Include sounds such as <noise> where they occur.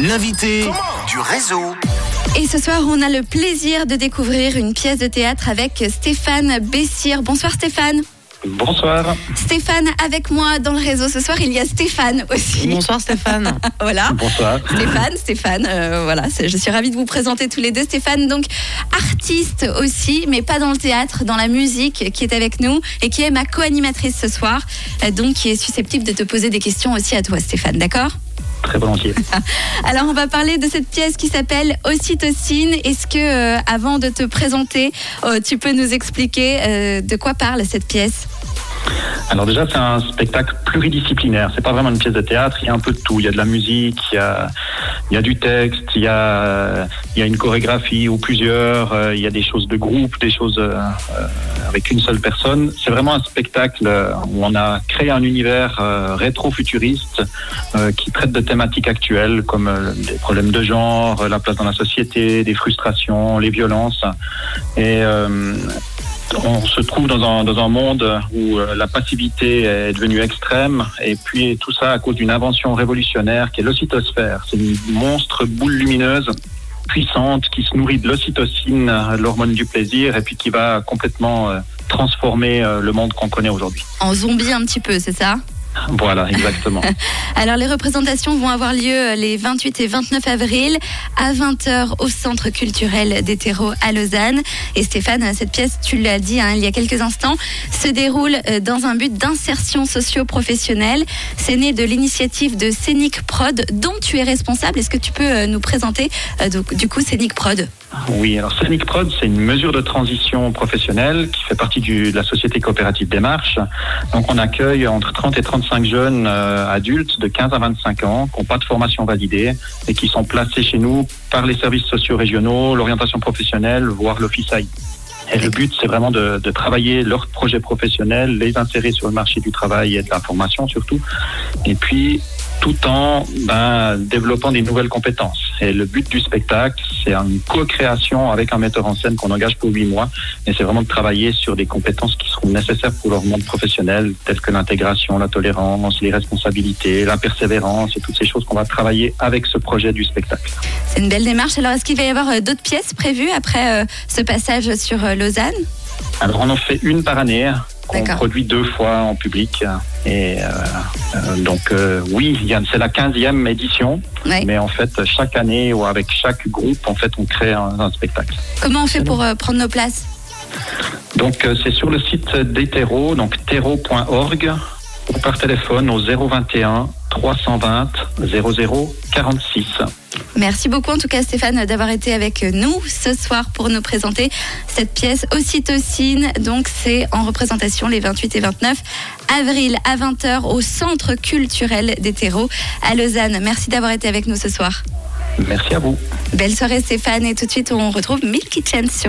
l'invité du réseau. Et ce soir, on a le plaisir de découvrir une pièce de théâtre avec Stéphane Bessire. Bonsoir Stéphane. Bonsoir. Stéphane, avec moi dans le réseau ce soir, il y a Stéphane aussi. Bonsoir Stéphane. <laughs> voilà. Bonsoir. Stéphane, Stéphane, euh, voilà, je suis ravie de vous présenter tous les deux. Stéphane, donc artiste aussi, mais pas dans le théâtre, dans la musique, qui est avec nous et qui est ma co-animatrice ce soir, euh, donc qui est susceptible de te poser des questions aussi à toi, Stéphane, d'accord? Très volontiers. <laughs> Alors, on va parler de cette pièce qui s'appelle Ocytocine. Est-ce que, euh, avant de te présenter, euh, tu peux nous expliquer euh, de quoi parle cette pièce? Alors déjà, c'est un spectacle pluridisciplinaire. C'est pas vraiment une pièce de théâtre. Il y a un peu de tout. Il y a de la musique, il y a, il y a du texte, il y a, il y a une chorégraphie ou plusieurs. euh, Il y a des choses de groupe, des choses euh, euh, avec une seule personne. C'est vraiment un spectacle où on a créé un univers euh, rétro-futuriste euh, qui traite de thématiques actuelles comme des problèmes de genre, la place dans la société, des frustrations, les violences. Et on se trouve dans un, dans un monde où euh, la passivité est devenue extrême et puis tout ça à cause d'une invention révolutionnaire qui est l'ocytosphère. C'est une monstre boule lumineuse puissante qui se nourrit de l'ocytocine, l'hormone du plaisir, et puis qui va complètement euh, transformer euh, le monde qu'on connaît aujourd'hui. En zombie un petit peu, c'est ça? Voilà, exactement. <laughs> Alors, les représentations vont avoir lieu euh, les 28 et 29 avril à 20h au Centre culturel des terreaux à Lausanne. Et Stéphane, euh, cette pièce, tu l'as dit hein, il y a quelques instants, se déroule euh, dans un but d'insertion socio-professionnelle. C'est né de l'initiative de Scénic Prod, dont tu es responsable. Est-ce que tu peux nous présenter, donc, du coup, Scénic Prod? Oui, alors Scenic Prod, c'est une mesure de transition professionnelle qui fait partie du- de la société coopérative Démarche. Donc on accueille entre 30 et 35 jeunes euh, adultes de 15 à 25 ans qui n'ont pas de formation validée et qui sont placés chez nous par les services sociaux régionaux, l'orientation professionnelle, voire l'office AI. Et le but, c'est vraiment de, de travailler leurs projets professionnels, les insérer sur le marché du travail et de la formation surtout, et puis tout en ben, développant des nouvelles compétences. Et le but du spectacle, c'est une co-création avec un metteur en scène qu'on engage pour huit mois. Et c'est vraiment de travailler sur des compétences qui seront nécessaires pour leur monde professionnel, telles que l'intégration, la tolérance, les responsabilités, la persévérance et toutes ces choses qu'on va travailler avec ce projet du spectacle. C'est une belle démarche. Alors, est-ce qu'il va y avoir euh, d'autres pièces prévues après euh, ce passage sur euh, Lausanne? Alors on en fait une par année qu'on produit deux fois en public. Et euh, euh, donc euh, oui, c'est la 15e édition, Ouais. mais en fait chaque année ou avec chaque groupe, en fait, on crée un, un spectacle. Comment on fait pour euh, prendre nos places? Donc euh, c'est sur le site d'Hétéro, donc terreau.org, ou par téléphone au 021 320 00 46. Merci beaucoup en tout cas Stéphane d'avoir été avec nous ce soir pour nous présenter cette pièce Ocytocine. Donc c'est en représentation les 28 et 29 avril à 20h au Centre culturel des terreaux à Lausanne. Merci d'avoir été avec nous ce soir. Merci à vous. Belle soirée Stéphane et tout de suite on retrouve Milky Chance sur